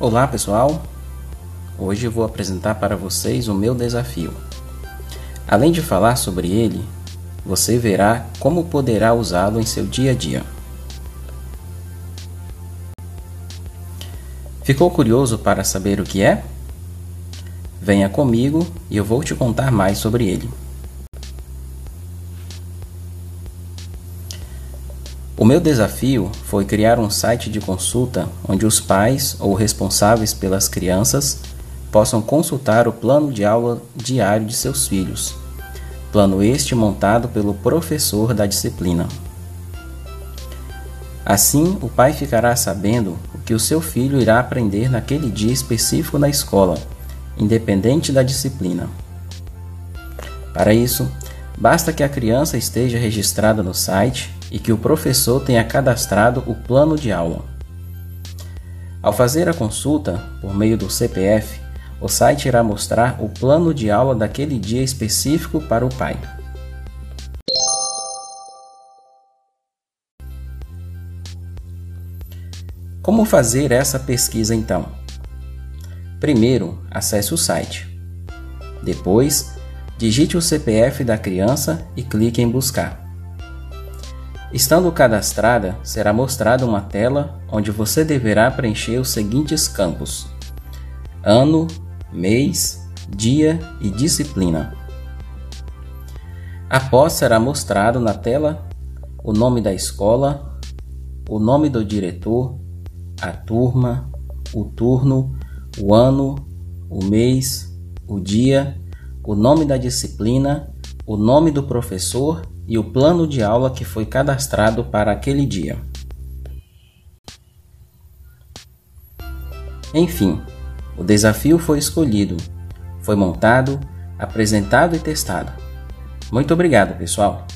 Olá pessoal, hoje eu vou apresentar para vocês o meu desafio. Além de falar sobre ele, você verá como poderá usá-lo em seu dia a dia. Ficou curioso para saber o que é? Venha comigo e eu vou te contar mais sobre ele. O meu desafio foi criar um site de consulta onde os pais ou responsáveis pelas crianças possam consultar o plano de aula diário de seus filhos. Plano este montado pelo professor da disciplina. Assim, o pai ficará sabendo o que o seu filho irá aprender naquele dia específico na escola, independente da disciplina. Para isso, basta que a criança esteja registrada no site e que o professor tenha cadastrado o plano de aula. Ao fazer a consulta por meio do CPF, o site irá mostrar o plano de aula daquele dia específico para o pai. Como fazer essa pesquisa então? Primeiro, acesse o site. Depois, digite o CPF da criança e clique em buscar. Estando cadastrada, será mostrada uma tela onde você deverá preencher os seguintes campos: ano, mês, dia e disciplina. Após será mostrado na tela o nome da escola, o nome do diretor, a turma, o turno, o ano, o mês, o dia, o nome da disciplina, o nome do professor e o plano de aula que foi cadastrado para aquele dia. Enfim, o desafio foi escolhido, foi montado, apresentado e testado. Muito obrigado, pessoal!